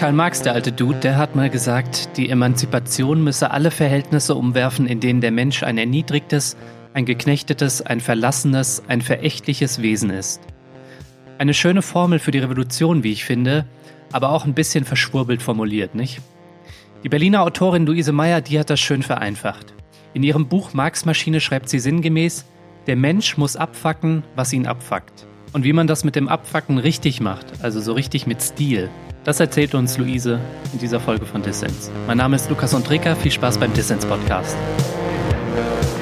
Karl Marx, der alte Dude, der hat mal gesagt, die Emanzipation müsse alle Verhältnisse umwerfen, in denen der Mensch ein erniedrigtes, ein geknechtetes, ein verlassenes, ein verächtliches Wesen ist. Eine schöne Formel für die Revolution, wie ich finde, aber auch ein bisschen verschwurbelt formuliert, nicht? Die Berliner Autorin Luise Meyer, die hat das schön vereinfacht. In ihrem Buch Marx Maschine schreibt sie sinngemäß, der Mensch muss abfacken, was ihn abfuckt. Und wie man das mit dem Abfacken richtig macht, also so richtig mit Stil, das erzählt uns Luise in dieser Folge von Dissens. Mein Name ist Lukas Ondreka, viel Spaß beim Dissens Podcast.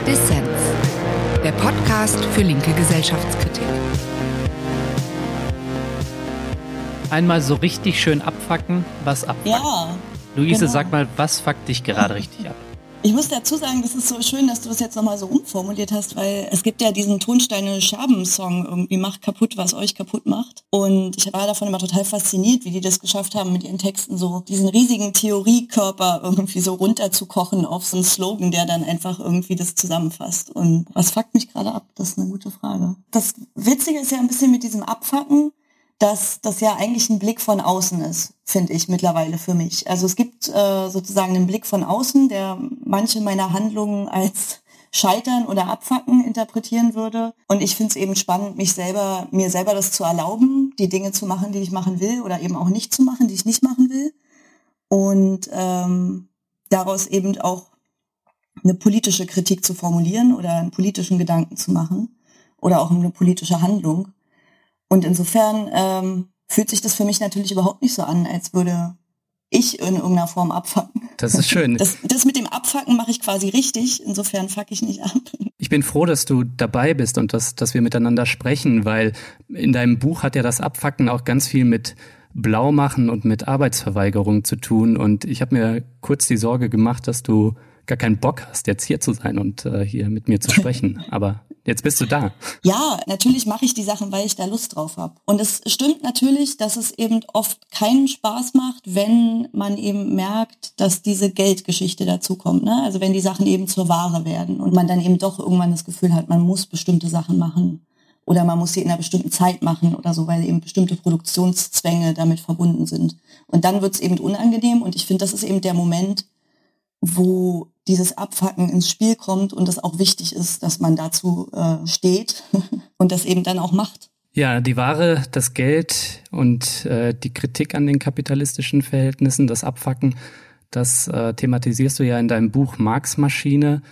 Dissens, der Podcast für linke Gesellschaftskritik. Einmal so richtig schön abfacken, was abfuckt. Ja. Luise, genau. sag mal, was fuckt dich gerade richtig ab? Ich muss dazu sagen, das ist so schön, dass du das jetzt nochmal so umformuliert hast, weil es gibt ja diesen Tonsteine Scherben-Song irgendwie, macht kaputt, was euch kaputt macht. Und ich war davon immer total fasziniert, wie die das geschafft haben, mit ihren Texten so diesen riesigen Theoriekörper irgendwie so runterzukochen auf so einen Slogan, der dann einfach irgendwie das zusammenfasst. Und was fuckt mich gerade ab? Das ist eine gute Frage. Das Witzige ist ja ein bisschen mit diesem Abfacken, dass das ja eigentlich ein Blick von außen ist, finde ich mittlerweile für mich. Also es gibt äh, sozusagen einen Blick von außen, der manche meiner Handlungen als Scheitern oder Abfacken interpretieren würde. Und ich finde es eben spannend, mich selber, mir selber das zu erlauben, die Dinge zu machen, die ich machen will, oder eben auch nicht zu machen, die ich nicht machen will. Und ähm, daraus eben auch eine politische Kritik zu formulieren oder einen politischen Gedanken zu machen oder auch eine politische Handlung. Und insofern ähm, fühlt sich das für mich natürlich überhaupt nicht so an, als würde ich in irgendeiner Form abfacken. Das ist schön. Das, das mit dem Abfacken mache ich quasi richtig, insofern fuck ich nicht ab. Ich bin froh, dass du dabei bist und dass, dass wir miteinander sprechen, weil in deinem Buch hat ja das Abfacken auch ganz viel mit Blaumachen und mit Arbeitsverweigerung zu tun. Und ich habe mir kurz die Sorge gemacht, dass du gar keinen Bock hast, jetzt hier zu sein und äh, hier mit mir zu sprechen. Aber jetzt bist du da. Ja, natürlich mache ich die Sachen, weil ich da Lust drauf habe. Und es stimmt natürlich, dass es eben oft keinen Spaß macht, wenn man eben merkt, dass diese Geldgeschichte dazukommt. Ne? Also wenn die Sachen eben zur Ware werden und man dann eben doch irgendwann das Gefühl hat, man muss bestimmte Sachen machen. Oder man muss sie in einer bestimmten Zeit machen oder so, weil eben bestimmte Produktionszwänge damit verbunden sind. Und dann wird es eben unangenehm. Und ich finde, das ist eben der Moment, wo dieses Abfacken ins Spiel kommt und es auch wichtig ist, dass man dazu äh, steht und das eben dann auch macht. Ja, die Ware, das Geld und äh, die Kritik an den kapitalistischen Verhältnissen, das Abfacken, das äh, thematisierst du ja in deinem Buch Marx Maschine,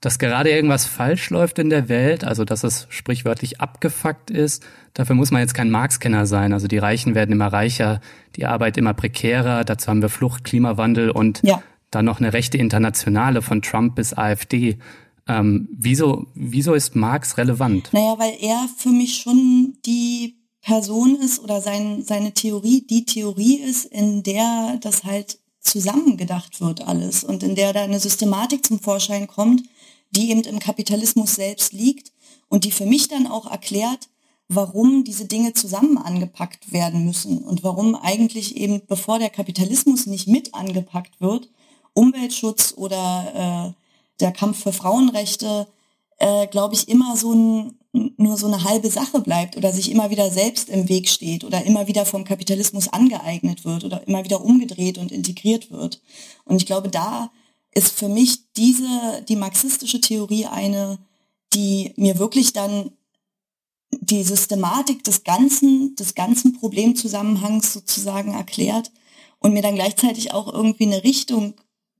dass gerade irgendwas falsch läuft in der Welt, also dass es sprichwörtlich abgefuckt ist. Dafür muss man jetzt kein Marx-Kenner sein. Also die Reichen werden immer reicher, die Arbeit immer prekärer, dazu haben wir Flucht, Klimawandel und ja dann noch eine rechte Internationale von Trump bis AfD. Ähm, wieso, wieso ist Marx relevant? Naja, weil er für mich schon die Person ist oder sein, seine Theorie die Theorie ist, in der das halt zusammengedacht wird alles und in der da eine Systematik zum Vorschein kommt, die eben im Kapitalismus selbst liegt und die für mich dann auch erklärt, warum diese Dinge zusammen angepackt werden müssen und warum eigentlich eben, bevor der Kapitalismus nicht mit angepackt wird, Umweltschutz oder äh, der Kampf für Frauenrechte, äh, glaube ich, immer so ein, nur so eine halbe Sache bleibt oder sich immer wieder selbst im Weg steht oder immer wieder vom Kapitalismus angeeignet wird oder immer wieder umgedreht und integriert wird. Und ich glaube, da ist für mich diese, die marxistische Theorie eine, die mir wirklich dann die Systematik des ganzen, des ganzen Problemzusammenhangs sozusagen erklärt und mir dann gleichzeitig auch irgendwie eine Richtung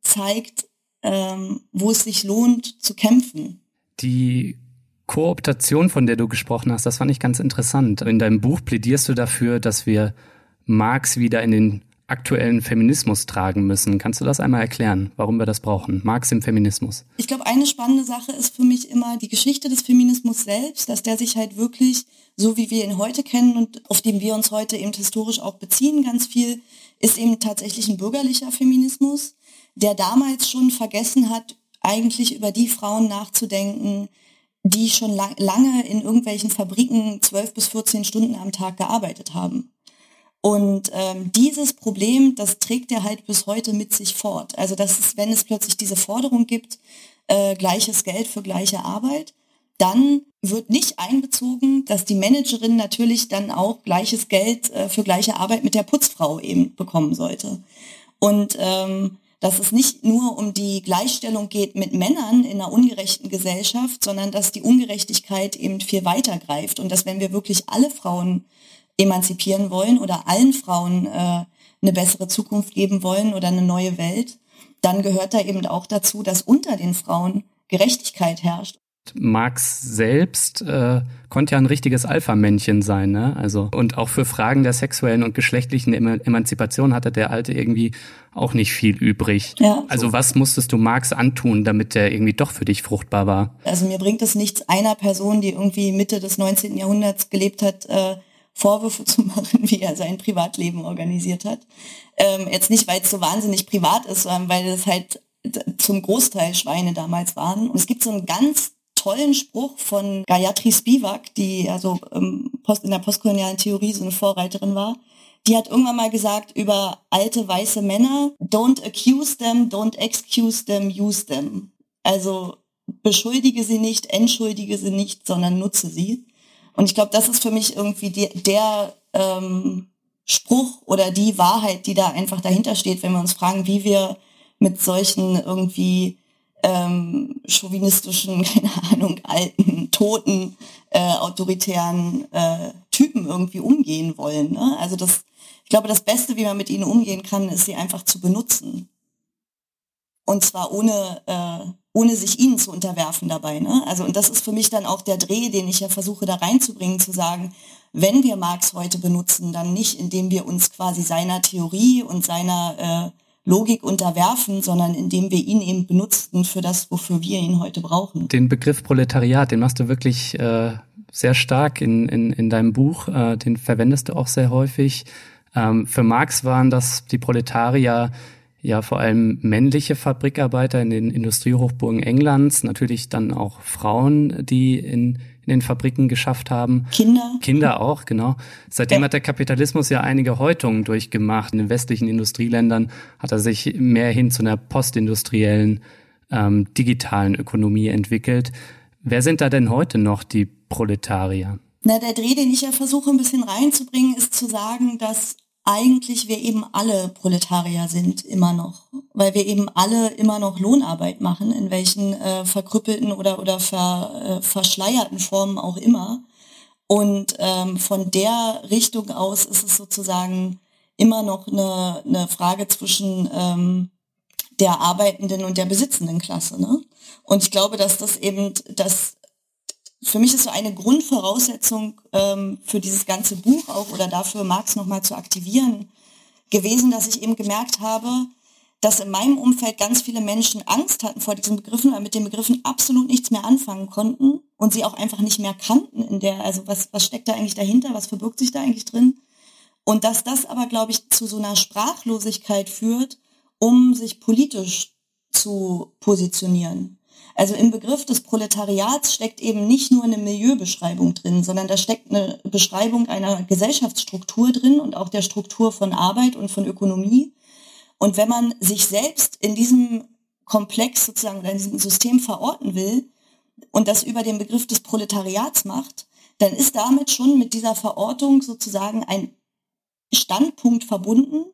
zeigt, ähm, wo es sich lohnt zu kämpfen. Die Kooptation, von der du gesprochen hast, das fand ich ganz interessant. In deinem Buch plädierst du dafür, dass wir Marx wieder in den aktuellen Feminismus tragen müssen. Kannst du das einmal erklären, warum wir das brauchen? Marx im Feminismus. Ich glaube, eine spannende Sache ist für mich immer die Geschichte des Feminismus selbst, dass der sich halt wirklich, so wie wir ihn heute kennen und auf den wir uns heute eben historisch auch beziehen, ganz viel, ist eben tatsächlich ein bürgerlicher Feminismus der damals schon vergessen hat, eigentlich über die Frauen nachzudenken, die schon lang, lange in irgendwelchen Fabriken zwölf bis 14 Stunden am Tag gearbeitet haben. Und ähm, dieses Problem, das trägt er halt bis heute mit sich fort. Also dass es, wenn es plötzlich diese Forderung gibt, äh, gleiches Geld für gleiche Arbeit, dann wird nicht einbezogen, dass die Managerin natürlich dann auch gleiches Geld äh, für gleiche Arbeit mit der Putzfrau eben bekommen sollte. Und ähm, dass es nicht nur um die Gleichstellung geht mit Männern in einer ungerechten Gesellschaft, sondern dass die Ungerechtigkeit eben viel weiter greift und dass wenn wir wirklich alle Frauen emanzipieren wollen oder allen Frauen äh, eine bessere Zukunft geben wollen oder eine neue Welt, dann gehört da eben auch dazu, dass unter den Frauen Gerechtigkeit herrscht. Marx selbst äh, konnte ja ein richtiges Alpha-Männchen sein, ne? Also und auch für Fragen der sexuellen und geschlechtlichen Emanzipation hatte der Alte irgendwie auch nicht viel übrig. Ja. Also was musstest du Marx antun, damit der irgendwie doch für dich fruchtbar war? Also mir bringt es nichts einer Person, die irgendwie Mitte des 19. Jahrhunderts gelebt hat, äh, Vorwürfe zu machen, wie er sein Privatleben organisiert hat. Ähm, jetzt nicht, weil es so wahnsinnig privat ist, sondern weil es halt zum Großteil Schweine damals waren. Und es gibt so einen ganz tollen Spruch von Gayatri Spivak, die also ähm, in der postkolonialen Theorie so eine Vorreiterin war. Die hat irgendwann mal gesagt über alte weiße Männer, don't accuse them, don't excuse them, use them. Also beschuldige sie nicht, entschuldige sie nicht, sondern nutze sie. Und ich glaube, das ist für mich irgendwie die, der ähm, Spruch oder die Wahrheit, die da einfach dahinter steht, wenn wir uns fragen, wie wir mit solchen irgendwie ähm, chauvinistischen, keine Ahnung, alten, toten, äh, autoritären äh, Typen irgendwie umgehen wollen. Ne? Also das, ich glaube, das Beste, wie man mit ihnen umgehen kann, ist sie einfach zu benutzen. Und zwar ohne, äh, ohne sich ihnen zu unterwerfen dabei. Ne? Also, und das ist für mich dann auch der Dreh, den ich ja versuche da reinzubringen, zu sagen, wenn wir Marx heute benutzen, dann nicht, indem wir uns quasi seiner Theorie und seiner äh, Logik unterwerfen, sondern indem wir ihn eben benutzten für das, wofür wir ihn heute brauchen. Den Begriff Proletariat, den machst du wirklich äh, sehr stark in, in, in deinem Buch, äh, den verwendest du auch sehr häufig. Ähm, für Marx waren das die Proletarier ja vor allem männliche Fabrikarbeiter in den Industriehochburgen Englands, natürlich dann auch Frauen, die in in den Fabriken geschafft haben. Kinder. Kinder auch, genau. Seitdem ja. hat der Kapitalismus ja einige Häutungen durchgemacht. In den westlichen Industrieländern hat er sich mehr hin zu einer postindustriellen, ähm, digitalen Ökonomie entwickelt. Wer sind da denn heute noch die Proletarier? Na, der Dreh, den ich ja versuche ein bisschen reinzubringen, ist zu sagen, dass eigentlich wir eben alle Proletarier sind, immer noch. Weil wir eben alle immer noch Lohnarbeit machen, in welchen äh, verkrüppelten oder, oder ver, äh, verschleierten Formen auch immer. Und ähm, von der Richtung aus ist es sozusagen immer noch eine, eine Frage zwischen ähm, der arbeitenden und der besitzenden Klasse. Ne? Und ich glaube, dass das eben das für mich ist so eine Grundvoraussetzung ähm, für dieses ganze Buch auch oder dafür Marx nochmal zu aktivieren gewesen, dass ich eben gemerkt habe, dass in meinem Umfeld ganz viele Menschen Angst hatten vor diesen Begriffen, weil mit den Begriffen absolut nichts mehr anfangen konnten und sie auch einfach nicht mehr kannten in der, also was, was steckt da eigentlich dahinter, was verbirgt sich da eigentlich drin? Und dass das aber, glaube ich, zu so einer Sprachlosigkeit führt, um sich politisch zu positionieren. Also im Begriff des Proletariats steckt eben nicht nur eine Milieubeschreibung drin, sondern da steckt eine Beschreibung einer Gesellschaftsstruktur drin und auch der Struktur von Arbeit und von Ökonomie. Und wenn man sich selbst in diesem Komplex sozusagen, in diesem System verorten will und das über den Begriff des Proletariats macht, dann ist damit schon mit dieser Verortung sozusagen ein Standpunkt verbunden,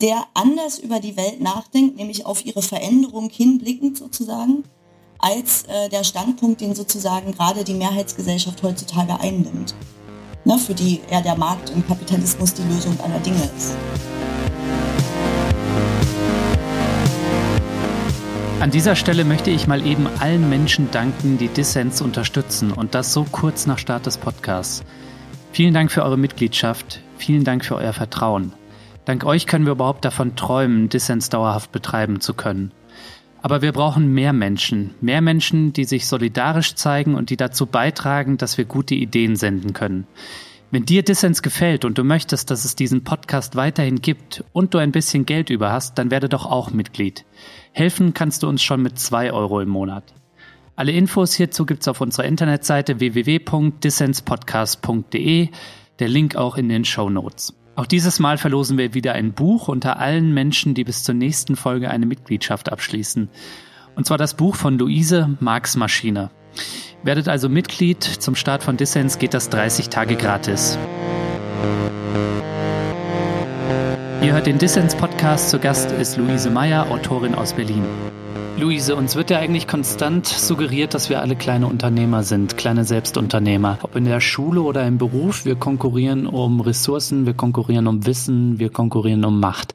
der anders über die Welt nachdenkt, nämlich auf ihre Veränderung hinblickend sozusagen als äh, der Standpunkt, den sozusagen gerade die Mehrheitsgesellschaft heutzutage einnimmt. Ne, für die eher der Markt und Kapitalismus die Lösung aller Dinge ist. An dieser Stelle möchte ich mal eben allen Menschen danken, die Dissens unterstützen und das so kurz nach Start des Podcasts. Vielen Dank für eure Mitgliedschaft, vielen Dank für euer Vertrauen. Dank euch können wir überhaupt davon träumen, Dissens dauerhaft betreiben zu können. Aber wir brauchen mehr Menschen, mehr Menschen, die sich solidarisch zeigen und die dazu beitragen, dass wir gute Ideen senden können. Wenn dir Dissens gefällt und du möchtest, dass es diesen Podcast weiterhin gibt und du ein bisschen Geld über hast, dann werde doch auch Mitglied. Helfen kannst du uns schon mit zwei Euro im Monat. Alle Infos hierzu gibt's auf unserer Internetseite www.dissenspodcast.de, der Link auch in den Show Notes. Auch dieses Mal verlosen wir wieder ein Buch unter allen Menschen, die bis zur nächsten Folge eine Mitgliedschaft abschließen. Und zwar das Buch von Luise Marx Maschine. Werdet also Mitglied. Zum Start von Dissens geht das 30 Tage gratis. Ihr hört den Dissens-Podcast. Zu Gast ist Luise Meyer, Autorin aus Berlin. Luise, uns wird ja eigentlich konstant suggeriert, dass wir alle kleine Unternehmer sind, kleine Selbstunternehmer. Ob in der Schule oder im Beruf, wir konkurrieren um Ressourcen, wir konkurrieren um Wissen, wir konkurrieren um Macht.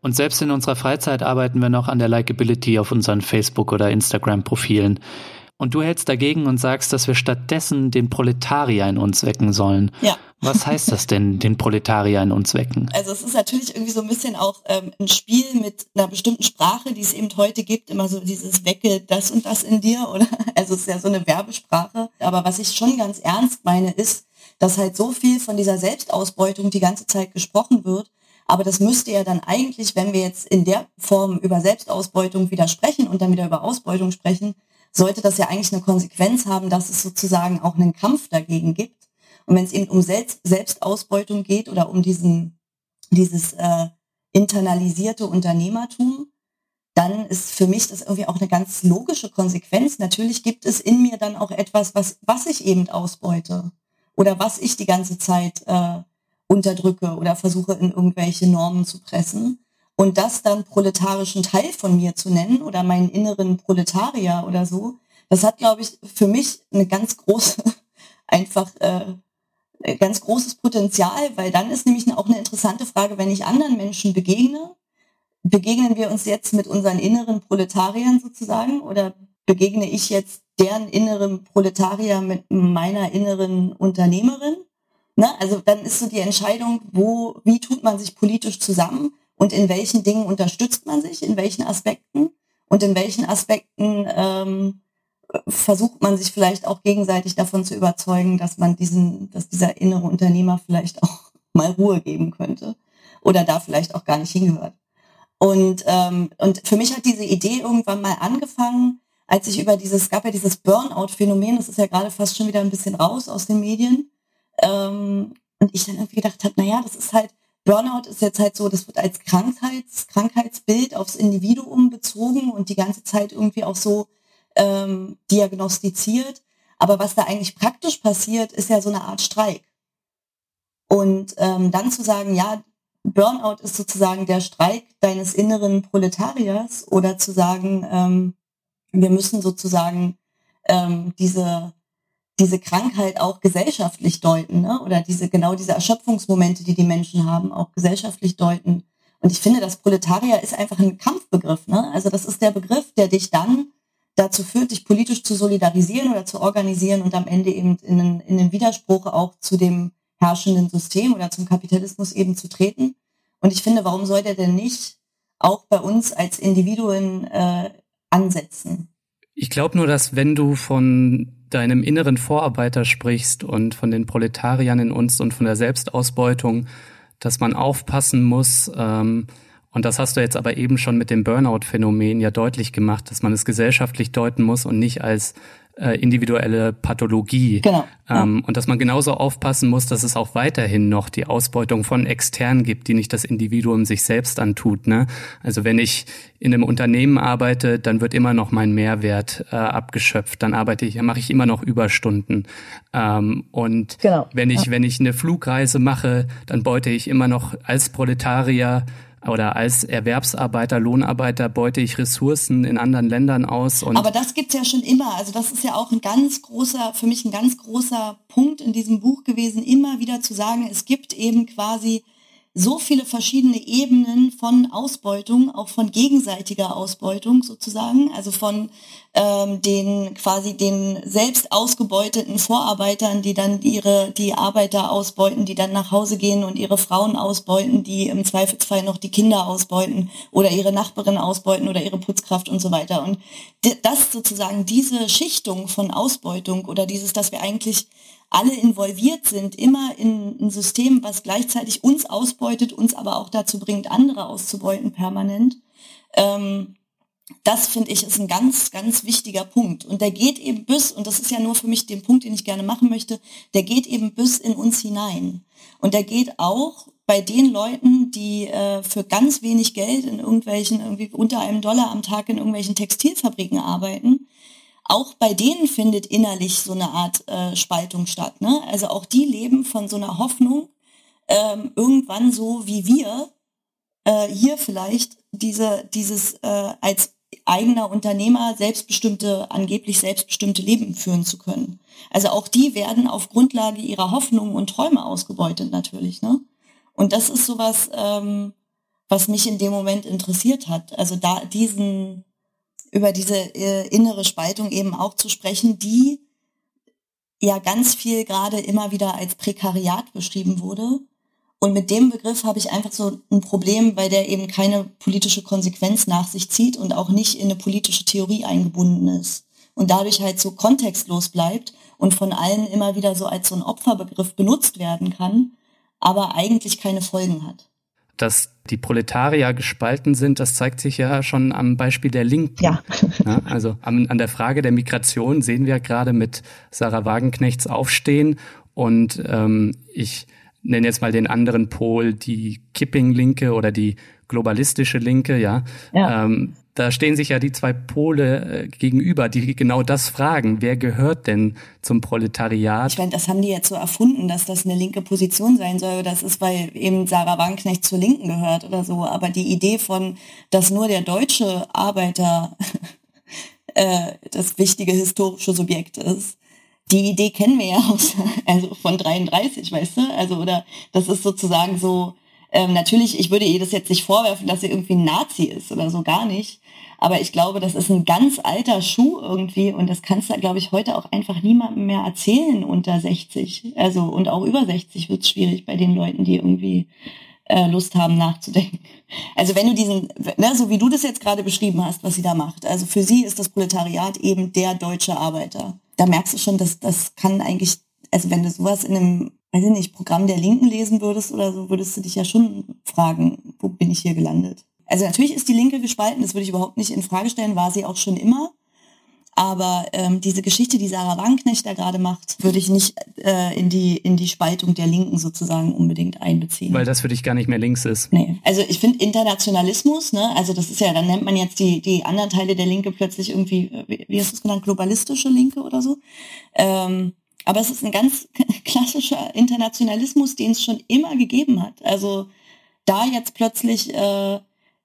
Und selbst in unserer Freizeit arbeiten wir noch an der Likability auf unseren Facebook- oder Instagram-Profilen. Und du hältst dagegen und sagst, dass wir stattdessen den Proletarier in uns wecken sollen. Ja. Was heißt das denn, den Proletarier in uns wecken? Also es ist natürlich irgendwie so ein bisschen auch ähm, ein Spiel mit einer bestimmten Sprache, die es eben heute gibt, immer so dieses Wecke das und das in dir, oder? Also es ist ja so eine Werbesprache. Aber was ich schon ganz ernst meine, ist, dass halt so viel von dieser Selbstausbeutung die ganze Zeit gesprochen wird. Aber das müsste ja dann eigentlich, wenn wir jetzt in der Form über Selbstausbeutung widersprechen und dann wieder über Ausbeutung sprechen, sollte das ja eigentlich eine Konsequenz haben, dass es sozusagen auch einen Kampf dagegen gibt. Und wenn es eben um Selbst Selbstausbeutung geht oder um diesen, dieses äh, internalisierte Unternehmertum, dann ist für mich das irgendwie auch eine ganz logische Konsequenz. Natürlich gibt es in mir dann auch etwas, was, was ich eben ausbeute oder was ich die ganze Zeit äh, unterdrücke oder versuche in irgendwelche Normen zu pressen. Und das dann proletarischen Teil von mir zu nennen oder meinen inneren Proletarier oder so, das hat, glaube ich, für mich eine ganz große, einfach äh, ganz großes Potenzial, weil dann ist nämlich auch eine interessante Frage, wenn ich anderen Menschen begegne, begegnen wir uns jetzt mit unseren inneren Proletariern sozusagen oder begegne ich jetzt deren inneren Proletarier mit meiner inneren Unternehmerin? Ne? Also dann ist so die Entscheidung, wo, wie tut man sich politisch zusammen? Und in welchen Dingen unterstützt man sich, in welchen Aspekten und in welchen Aspekten ähm, versucht man sich vielleicht auch gegenseitig davon zu überzeugen, dass man diesen, dass dieser innere Unternehmer vielleicht auch mal Ruhe geben könnte oder da vielleicht auch gar nicht hingehört. Und, ähm, und für mich hat diese Idee irgendwann mal angefangen, als ich über dieses, gab ja dieses Burnout-Phänomen, das ist ja gerade fast schon wieder ein bisschen raus aus den Medien. Ähm, und ich dann irgendwie gedacht habe, naja, das ist halt, Burnout ist jetzt halt so, das wird als Krankheits, Krankheitsbild aufs Individuum bezogen und die ganze Zeit irgendwie auch so ähm, diagnostiziert. Aber was da eigentlich praktisch passiert, ist ja so eine Art Streik. Und ähm, dann zu sagen, ja, Burnout ist sozusagen der Streik deines inneren Proletariers oder zu sagen, ähm, wir müssen sozusagen ähm, diese diese Krankheit auch gesellschaftlich deuten, ne? oder diese genau diese Erschöpfungsmomente, die die Menschen haben, auch gesellschaftlich deuten. Und ich finde, das Proletarier ist einfach ein Kampfbegriff. Ne? Also das ist der Begriff, der dich dann dazu führt, dich politisch zu solidarisieren oder zu organisieren und am Ende eben in den, in den Widerspruch auch zu dem herrschenden System oder zum Kapitalismus eben zu treten. Und ich finde, warum soll der denn nicht auch bei uns als Individuen äh, ansetzen? Ich glaube nur, dass wenn du von deinem inneren Vorarbeiter sprichst und von den Proletariern in uns und von der Selbstausbeutung, dass man aufpassen muss, ähm, und das hast du jetzt aber eben schon mit dem Burnout-Phänomen ja deutlich gemacht, dass man es gesellschaftlich deuten muss und nicht als äh, individuelle Pathologie. Genau. Ähm, ja. Und dass man genauso aufpassen muss, dass es auch weiterhin noch die Ausbeutung von extern gibt, die nicht das Individuum sich selbst antut. Ne? Also wenn ich in einem Unternehmen arbeite, dann wird immer noch mein Mehrwert äh, abgeschöpft. Dann arbeite ich, mache ich immer noch Überstunden. Ähm, und genau. wenn ich, ja. wenn ich eine Flugreise mache, dann beute ich immer noch als Proletarier oder als Erwerbsarbeiter, Lohnarbeiter beute ich Ressourcen in anderen Ländern aus. Aber das gibt's ja schon immer. Also das ist ja auch ein ganz großer, für mich ein ganz großer Punkt in diesem Buch gewesen, immer wieder zu sagen, es gibt eben quasi so viele verschiedene Ebenen von Ausbeutung, auch von gegenseitiger Ausbeutung sozusagen, also von ähm, den quasi den selbst ausgebeuteten Vorarbeitern, die dann ihre die Arbeiter ausbeuten, die dann nach Hause gehen und ihre Frauen ausbeuten, die im Zweifelsfall noch die Kinder ausbeuten oder ihre Nachbarin ausbeuten oder ihre Putzkraft und so weiter. Und das sozusagen diese Schichtung von Ausbeutung oder dieses, dass wir eigentlich alle involviert sind, immer in ein System, was gleichzeitig uns ausbeutet, uns aber auch dazu bringt, andere auszubeuten permanent. Ähm, das finde ich ist ein ganz, ganz wichtiger Punkt. Und der geht eben bis, und das ist ja nur für mich den Punkt, den ich gerne machen möchte, der geht eben bis in uns hinein. Und der geht auch bei den Leuten, die äh, für ganz wenig Geld in irgendwelchen, irgendwie unter einem Dollar am Tag in irgendwelchen Textilfabriken arbeiten, auch bei denen findet innerlich so eine Art äh, Spaltung statt. Ne? Also auch die leben von so einer Hoffnung, ähm, irgendwann so wie wir äh, hier vielleicht diese, dieses äh, als eigener Unternehmer selbstbestimmte, angeblich selbstbestimmte Leben führen zu können. Also auch die werden auf Grundlage ihrer Hoffnungen und Träume ausgebeutet natürlich. Ne? Und das ist sowas, ähm, was mich in dem Moment interessiert hat. Also da diesen über diese äh, innere Spaltung eben auch zu sprechen, die ja ganz viel gerade immer wieder als Prekariat beschrieben wurde. Und mit dem Begriff habe ich einfach so ein Problem, weil der eben keine politische Konsequenz nach sich zieht und auch nicht in eine politische Theorie eingebunden ist. Und dadurch halt so kontextlos bleibt und von allen immer wieder so als so ein Opferbegriff benutzt werden kann, aber eigentlich keine Folgen hat. Dass die Proletarier gespalten sind, das zeigt sich ja schon am Beispiel der Linken. Ja. ja also an, an der Frage der Migration sehen wir gerade mit Sarah Wagenknechts Aufstehen und ähm, ich nenne jetzt mal den anderen Pol, die Kipping-Linke oder die globalistische Linke, ja. ja. Ähm, da stehen sich ja die zwei Pole äh, gegenüber, die genau das fragen. Wer gehört denn zum Proletariat? Ich meine, das haben die jetzt so erfunden, dass das eine linke Position sein soll. Das ist, weil eben Sarah Wagenknecht zur Linken gehört oder so. Aber die Idee von, dass nur der deutsche Arbeiter äh, das wichtige historische Subjekt ist, die Idee kennen wir ja aus, also von 33, weißt du? Also, oder das ist sozusagen so, ähm, natürlich, ich würde ihr das jetzt nicht vorwerfen, dass sie irgendwie ein Nazi ist oder so gar nicht. Aber ich glaube, das ist ein ganz alter Schuh irgendwie und das kannst du, glaube ich, heute auch einfach niemandem mehr erzählen unter 60. Also und auch über 60 wird es schwierig bei den Leuten, die irgendwie äh, Lust haben nachzudenken. Also wenn du diesen, ne, so wie du das jetzt gerade beschrieben hast, was sie da macht, also für sie ist das Proletariat eben der deutsche Arbeiter. Da merkst du schon, dass das kann eigentlich, also wenn du sowas in einem weiß ich nicht, Programm der Linken lesen würdest oder so, würdest du dich ja schon fragen, wo bin ich hier gelandet? Also natürlich ist die Linke gespalten, das würde ich überhaupt nicht in Frage stellen, war sie auch schon immer. Aber ähm, diese Geschichte, die Sarah Wagenknecht da gerade macht, würde ich nicht äh, in, die, in die Spaltung der Linken sozusagen unbedingt einbeziehen. Weil das für dich gar nicht mehr links ist. Nee. Also ich finde Internationalismus, ne, also das ist ja, dann nennt man jetzt die, die anderen Teile der Linke plötzlich irgendwie, wie, wie hast du es genannt, globalistische Linke oder so. Ähm, aber es ist ein ganz klassischer Internationalismus, den es schon immer gegeben hat. Also da jetzt plötzlich äh,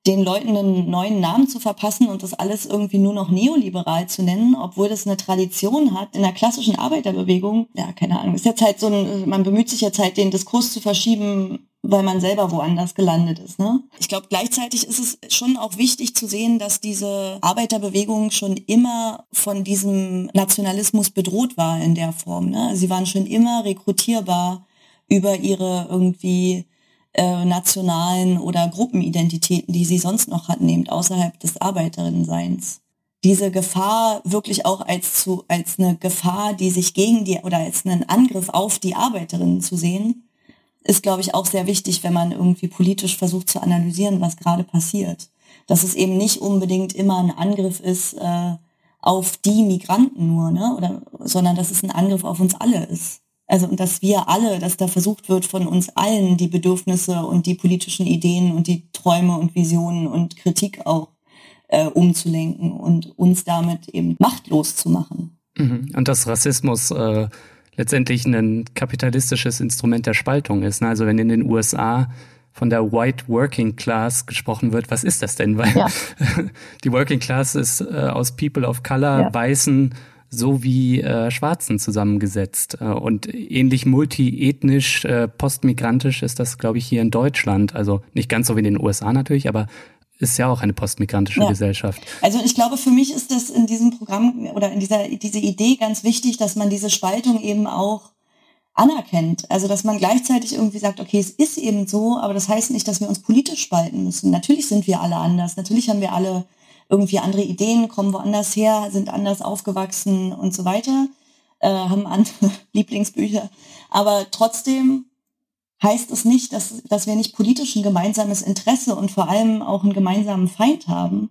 den Leuten einen neuen Namen zu verpassen und das alles irgendwie nur noch neoliberal zu nennen, obwohl das eine Tradition hat in der klassischen Arbeiterbewegung. Ja, keine Ahnung. Ist jetzt halt so ein, man bemüht sich jetzt halt den Diskurs zu verschieben, weil man selber woanders gelandet ist. Ne? Ich glaube, gleichzeitig ist es schon auch wichtig zu sehen, dass diese Arbeiterbewegung schon immer von diesem Nationalismus bedroht war in der Form. Ne? Sie waren schon immer rekrutierbar über ihre irgendwie äh, nationalen oder Gruppenidentitäten, die sie sonst noch hatten, eben außerhalb des Arbeiterinnenseins. Diese Gefahr wirklich auch als zu, als eine Gefahr, die sich gegen die oder als einen Angriff auf die Arbeiterinnen zu sehen, ist, glaube ich, auch sehr wichtig, wenn man irgendwie politisch versucht zu analysieren, was gerade passiert. Dass es eben nicht unbedingt immer ein Angriff ist äh, auf die Migranten nur, ne? Oder, sondern dass es ein Angriff auf uns alle ist. Also und dass wir alle, dass da versucht wird, von uns allen die Bedürfnisse und die politischen Ideen und die Träume und Visionen und Kritik auch äh, umzulenken und uns damit eben machtlos zu machen. Mhm. Und dass Rassismus äh, letztendlich ein kapitalistisches Instrument der Spaltung ist. Ne? Also wenn in den USA von der White Working Class gesprochen wird, was ist das denn? Weil ja. die Working Class ist äh, aus People of Color, ja. Weißen sowie äh, Schwarzen zusammengesetzt. Äh, und ähnlich multiethnisch, äh, postmigrantisch ist das, glaube ich, hier in Deutschland. Also nicht ganz so wie in den USA natürlich, aber ist ja auch eine postmigrantische ja. Gesellschaft. Also ich glaube, für mich ist das in diesem Programm oder in dieser diese Idee ganz wichtig, dass man diese Spaltung eben auch anerkennt. Also dass man gleichzeitig irgendwie sagt, okay, es ist eben so, aber das heißt nicht, dass wir uns politisch spalten müssen. Natürlich sind wir alle anders. Natürlich haben wir alle irgendwie andere Ideen, kommen woanders her, sind anders aufgewachsen und so weiter, äh, haben andere Lieblingsbücher. Aber trotzdem heißt es nicht, dass, dass wir nicht politisch ein gemeinsames Interesse und vor allem auch einen gemeinsamen Feind haben,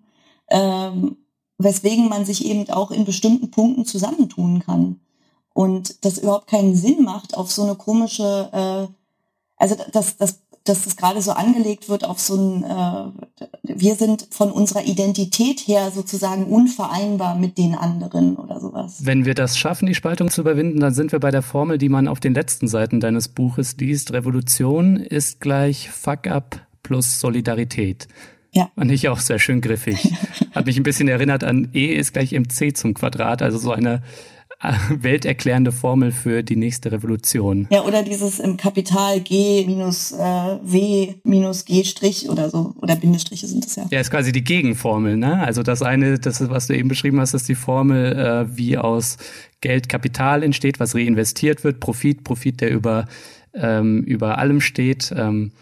ähm, weswegen man sich eben auch in bestimmten Punkten zusammentun kann. Und das überhaupt keinen Sinn macht, auf so eine komische, äh, also das, das dass es gerade so angelegt wird auf so ein, äh, wir sind von unserer Identität her sozusagen unvereinbar mit den anderen oder sowas. Wenn wir das schaffen, die Spaltung zu überwinden, dann sind wir bei der Formel, die man auf den letzten Seiten deines Buches liest. Revolution ist gleich Fuck up plus Solidarität. Ja. Fand ich auch sehr schön griffig. Hat mich ein bisschen erinnert an E ist gleich mc zum Quadrat, also so eine welterklärende Formel für die nächste Revolution. Ja, oder dieses im Kapital G minus äh, W minus G Strich oder so, oder Bindestriche sind das ja. Ja, ist quasi die Gegenformel, ne? Also das eine, das ist, was du eben beschrieben hast, ist die Formel, äh, wie aus Geld Kapital entsteht, was reinvestiert wird, Profit, Profit, der über, ähm, über allem steht. Ähm,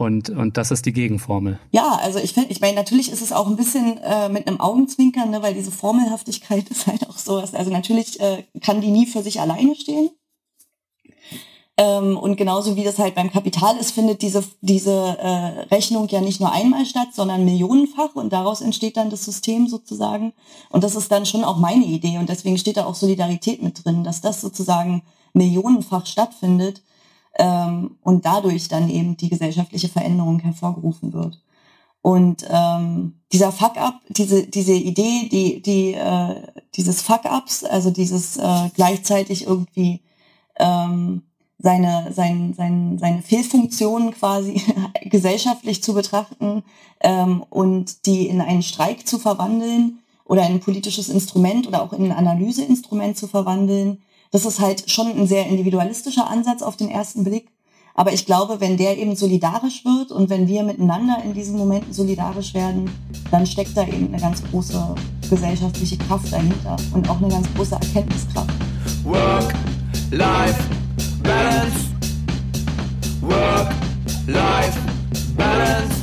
und, und das ist die Gegenformel. Ja, also ich finde, ich meine, natürlich ist es auch ein bisschen äh, mit einem Augenzwinkern, ne, weil diese Formelhaftigkeit ist halt auch so. Also natürlich äh, kann die nie für sich alleine stehen. Ähm, und genauso wie das halt beim Kapital ist, findet diese, diese äh, Rechnung ja nicht nur einmal statt, sondern millionenfach und daraus entsteht dann das System sozusagen. Und das ist dann schon auch meine Idee und deswegen steht da auch Solidarität mit drin, dass das sozusagen millionenfach stattfindet ähm, und dadurch dann eben die gesellschaftliche Veränderung hervorgerufen wird. Und ähm, dieser Fuck-up, diese, diese Idee, die, die, äh, dieses Fuck-ups, also dieses äh, gleichzeitig irgendwie ähm, seine, sein, sein, seine Fehlfunktionen quasi gesellschaftlich zu betrachten ähm, und die in einen Streik zu verwandeln oder in ein politisches Instrument oder auch in ein Analyseinstrument zu verwandeln, das ist halt schon ein sehr individualistischer Ansatz auf den ersten Blick. Aber ich glaube, wenn der eben solidarisch wird und wenn wir miteinander in diesen Momenten solidarisch werden, dann steckt da eben eine ganz große gesellschaftliche Kraft dahinter und auch eine ganz große Erkenntniskraft. Work, life, balance. Work, life, balance.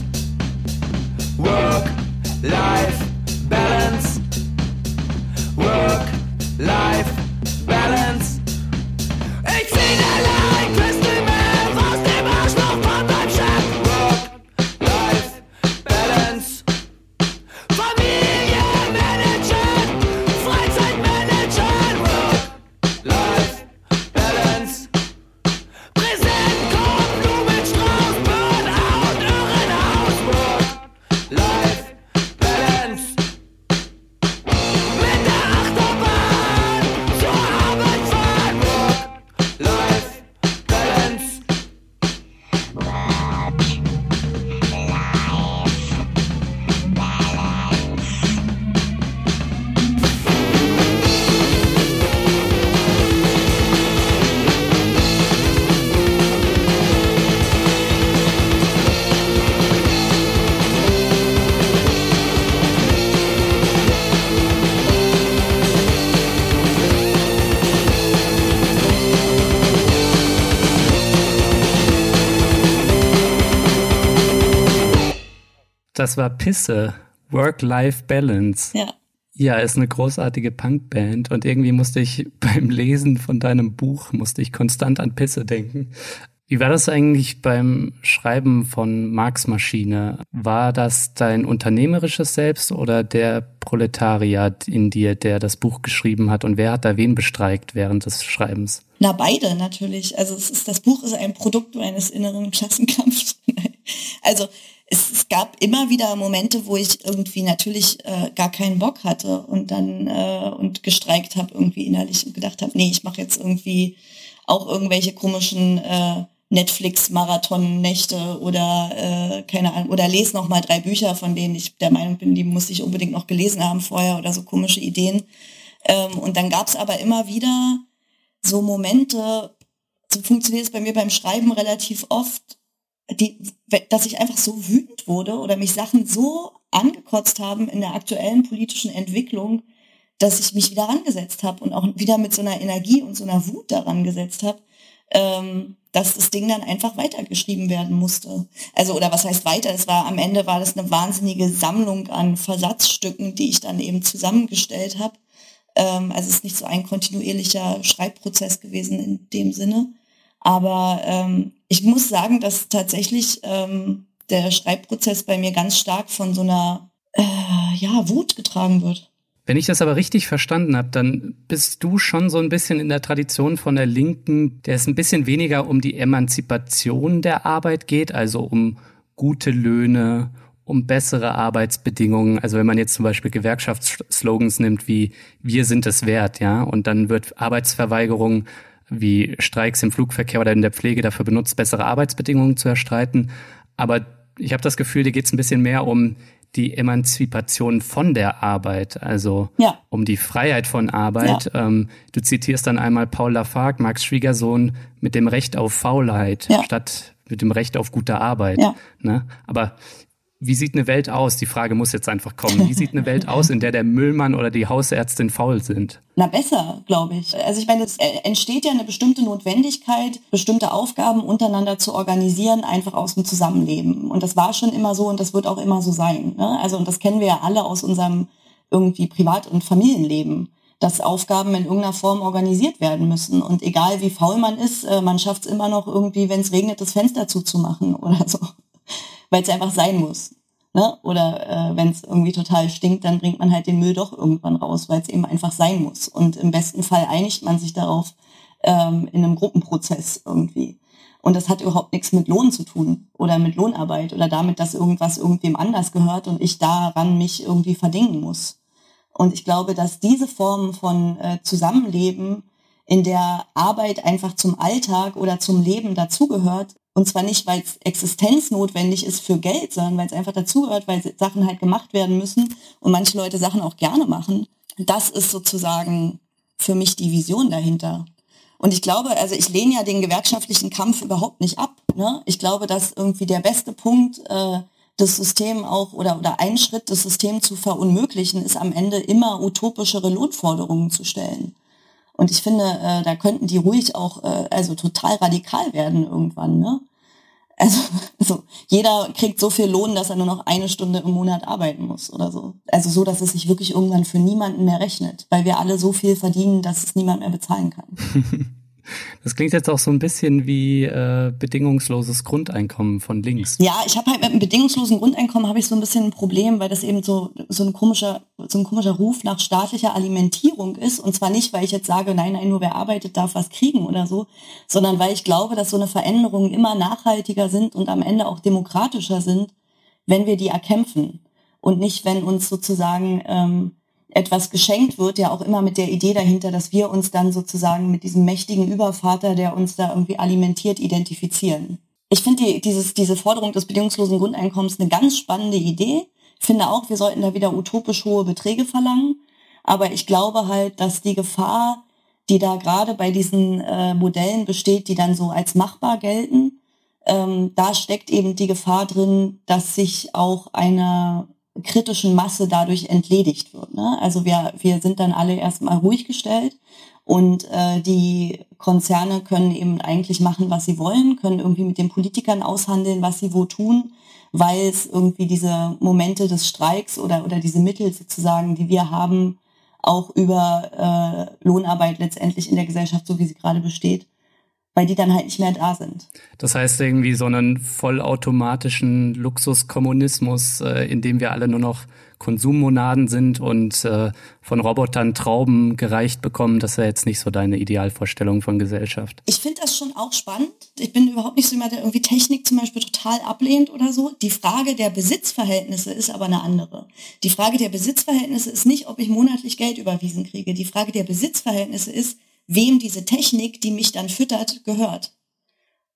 Work, life, balance. Work, life, balance. Ich seh Das war Pisse, Work-Life-Balance. Ja. Ja, ist eine großartige Punkband und irgendwie musste ich beim Lesen von deinem Buch, musste ich konstant an Pisse denken. Wie war das eigentlich beim Schreiben von Marx Maschine? War das dein unternehmerisches Selbst oder der Proletariat in dir, der das Buch geschrieben hat und wer hat da wen bestreikt während des Schreibens? Na, beide natürlich. Also es ist, das Buch ist ein Produkt meines inneren Klassenkampfs. also es, es gab immer wieder Momente, wo ich irgendwie natürlich äh, gar keinen Bock hatte und dann äh, und gestreikt habe irgendwie innerlich und gedacht habe, nee, ich mache jetzt irgendwie auch irgendwelche komischen äh, Netflix-Marathon-Nächte oder äh, keine Ahnung, oder lese noch mal drei Bücher, von denen ich der Meinung bin, die muss ich unbedingt noch gelesen haben vorher oder so komische Ideen. Ähm, und dann gab es aber immer wieder so Momente, so funktioniert es bei mir beim Schreiben relativ oft, die, dass ich einfach so wütend wurde oder mich Sachen so angekotzt haben in der aktuellen politischen Entwicklung, dass ich mich wieder rangesetzt habe und auch wieder mit so einer Energie und so einer Wut daran gesetzt habe, ähm, dass das Ding dann einfach weitergeschrieben werden musste. Also, oder was heißt weiter? Es war am Ende war das eine wahnsinnige Sammlung an Versatzstücken, die ich dann eben zusammengestellt habe. Ähm, also es ist nicht so ein kontinuierlicher Schreibprozess gewesen in dem Sinne. Aber ähm, ich muss sagen, dass tatsächlich ähm, der Schreibprozess bei mir ganz stark von so einer äh, ja, Wut getragen wird. Wenn ich das aber richtig verstanden habe, dann bist du schon so ein bisschen in der Tradition von der Linken, der es ein bisschen weniger um die Emanzipation der Arbeit geht, also um gute Löhne, um bessere Arbeitsbedingungen. Also wenn man jetzt zum Beispiel Gewerkschaftsslogans nimmt wie wir sind es wert, ja, und dann wird Arbeitsverweigerung wie Streiks im Flugverkehr oder in der Pflege dafür benutzt, bessere Arbeitsbedingungen zu erstreiten. Aber ich habe das Gefühl, dir geht es ein bisschen mehr um die Emanzipation von der Arbeit, also ja. um die Freiheit von Arbeit. Ja. Ähm, du zitierst dann einmal Paul Lafargue, Marx Schwiegersohn, mit dem Recht auf Faulheit ja. statt mit dem Recht auf gute Arbeit. Ne? Aber wie sieht eine Welt aus? Die Frage muss jetzt einfach kommen. Wie sieht eine Welt aus, in der der Müllmann oder die Hausärztin faul sind? Na besser, glaube ich. Also ich meine, es äh, entsteht ja eine bestimmte Notwendigkeit, bestimmte Aufgaben untereinander zu organisieren, einfach aus dem Zusammenleben. Und das war schon immer so und das wird auch immer so sein. Ne? Also und das kennen wir ja alle aus unserem irgendwie Privat- und Familienleben dass Aufgaben in irgendeiner Form organisiert werden müssen. Und egal wie faul man ist, äh, man schafft es immer noch irgendwie, wenn es regnet, das Fenster zuzumachen oder so weil es einfach sein muss. Ne? Oder äh, wenn es irgendwie total stinkt, dann bringt man halt den Müll doch irgendwann raus, weil es eben einfach sein muss. Und im besten Fall einigt man sich darauf ähm, in einem Gruppenprozess irgendwie. Und das hat überhaupt nichts mit Lohn zu tun oder mit Lohnarbeit oder damit, dass irgendwas irgendwem anders gehört und ich daran mich irgendwie verdingen muss. Und ich glaube, dass diese Form von äh, Zusammenleben, in der Arbeit einfach zum Alltag oder zum Leben dazugehört, und zwar nicht, weil es existenznotwendig ist für Geld, sondern weil es einfach dazugehört, weil Sachen halt gemacht werden müssen und manche Leute Sachen auch gerne machen. Das ist sozusagen für mich die Vision dahinter. Und ich glaube, also ich lehne ja den gewerkschaftlichen Kampf überhaupt nicht ab. Ne? Ich glaube, dass irgendwie der beste Punkt, äh, das System auch oder, oder ein Schritt, das System zu verunmöglichen, ist am Ende immer utopischere Lohnforderungen zu stellen. Und ich finde, äh, da könnten die ruhig auch äh, also total radikal werden irgendwann. Ne? Also, also jeder kriegt so viel Lohn, dass er nur noch eine Stunde im Monat arbeiten muss oder so. Also so, dass es sich wirklich irgendwann für niemanden mehr rechnet, weil wir alle so viel verdienen, dass es niemand mehr bezahlen kann. Das klingt jetzt auch so ein bisschen wie äh, bedingungsloses Grundeinkommen von links. Ja, ich habe halt mit einem bedingungslosen Grundeinkommen habe ich so ein bisschen ein Problem, weil das eben so so ein komischer so ein komischer Ruf nach staatlicher Alimentierung ist und zwar nicht, weil ich jetzt sage, nein, nein, nur wer arbeitet darf was kriegen oder so, sondern weil ich glaube, dass so eine Veränderungen immer nachhaltiger sind und am Ende auch demokratischer sind, wenn wir die erkämpfen und nicht, wenn uns sozusagen ähm, etwas geschenkt wird, ja auch immer mit der Idee dahinter, dass wir uns dann sozusagen mit diesem mächtigen Übervater, der uns da irgendwie alimentiert, identifizieren. Ich finde die, dieses, diese Forderung des bedingungslosen Grundeinkommens eine ganz spannende Idee. Ich finde auch, wir sollten da wieder utopisch hohe Beträge verlangen. Aber ich glaube halt, dass die Gefahr, die da gerade bei diesen äh, Modellen besteht, die dann so als machbar gelten, ähm, da steckt eben die Gefahr drin, dass sich auch eine kritischen Masse dadurch entledigt wird. Ne? Also wir, wir sind dann alle erstmal ruhig gestellt und äh, die Konzerne können eben eigentlich machen, was sie wollen, können irgendwie mit den Politikern aushandeln, was sie wo tun, weil es irgendwie diese Momente des Streiks oder, oder diese Mittel sozusagen, die wir haben, auch über äh, Lohnarbeit letztendlich in der Gesellschaft, so wie sie gerade besteht, weil die dann halt nicht mehr da sind. Das heißt irgendwie so einen vollautomatischen Luxuskommunismus, äh, in dem wir alle nur noch Konsummonaden sind und äh, von Robotern Trauben gereicht bekommen, das wäre jetzt nicht so deine Idealvorstellung von Gesellschaft. Ich finde das schon auch spannend. Ich bin überhaupt nicht so jemand, der irgendwie Technik zum Beispiel total ablehnt oder so. Die Frage der Besitzverhältnisse ist aber eine andere. Die Frage der Besitzverhältnisse ist nicht, ob ich monatlich Geld überwiesen kriege. Die Frage der Besitzverhältnisse ist, wem diese Technik, die mich dann füttert, gehört.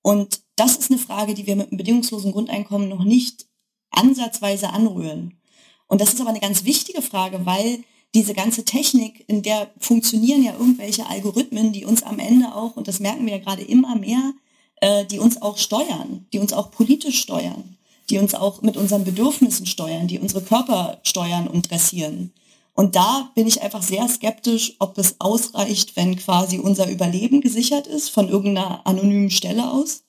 Und das ist eine Frage, die wir mit einem bedingungslosen Grundeinkommen noch nicht ansatzweise anrühren. Und das ist aber eine ganz wichtige Frage, weil diese ganze Technik, in der funktionieren ja irgendwelche Algorithmen, die uns am Ende auch, und das merken wir ja gerade immer mehr, äh, die uns auch steuern, die uns auch politisch steuern, die uns auch mit unseren Bedürfnissen steuern, die unsere Körper steuern und dressieren. Und da bin ich einfach sehr skeptisch, ob es ausreicht, wenn quasi unser Überleben gesichert ist von irgendeiner anonymen Stelle aus.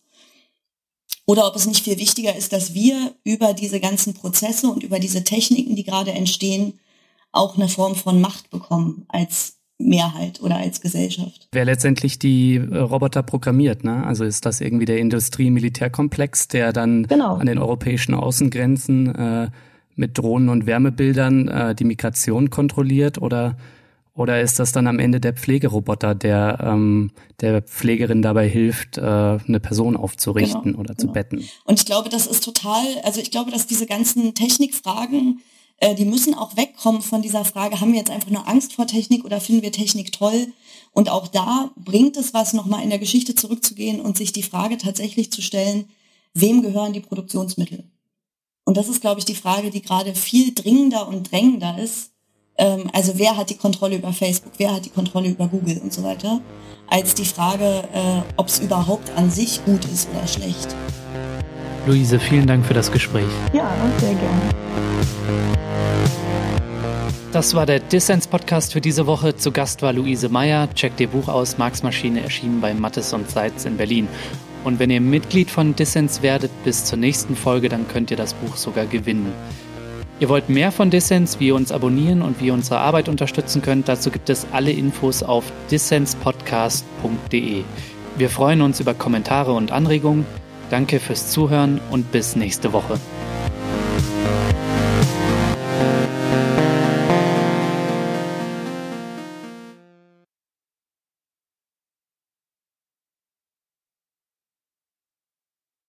Oder ob es nicht viel wichtiger ist, dass wir über diese ganzen Prozesse und über diese Techniken, die gerade entstehen, auch eine Form von Macht bekommen als Mehrheit oder als Gesellschaft. Wer letztendlich die äh, Roboter programmiert, ne? Also ist das irgendwie der Industrie-Militärkomplex, der dann genau. an den europäischen Außengrenzen äh, mit Drohnen und Wärmebildern äh, die Migration kontrolliert oder oder ist das dann am Ende der Pflegeroboter, der ähm, der Pflegerin dabei hilft, äh, eine Person aufzurichten genau, oder zu genau. betten? Und ich glaube, das ist total, also ich glaube, dass diese ganzen Technikfragen, äh, die müssen auch wegkommen von dieser Frage, haben wir jetzt einfach nur Angst vor Technik oder finden wir Technik toll? Und auch da bringt es was, nochmal in der Geschichte zurückzugehen und sich die Frage tatsächlich zu stellen, wem gehören die Produktionsmittel? Und das ist, glaube ich, die Frage, die gerade viel dringender und drängender ist. Ähm, also wer hat die Kontrolle über Facebook, wer hat die Kontrolle über Google und so weiter, als die Frage, äh, ob es überhaupt an sich gut ist oder schlecht. Luise, vielen Dank für das Gespräch. Ja, sehr gerne. Das war der Dissens-Podcast für diese Woche. Zu Gast war Luise Meyer. Checkt ihr Buch aus. Marx Maschine erschienen bei Mattes und Seitz in Berlin. Und wenn ihr Mitglied von Dissens werdet bis zur nächsten Folge, dann könnt ihr das Buch sogar gewinnen. Ihr wollt mehr von Dissens, wie ihr uns abonnieren und wie ihr unsere Arbeit unterstützen könnt, dazu gibt es alle Infos auf dissenspodcast.de. Wir freuen uns über Kommentare und Anregungen. Danke fürs Zuhören und bis nächste Woche.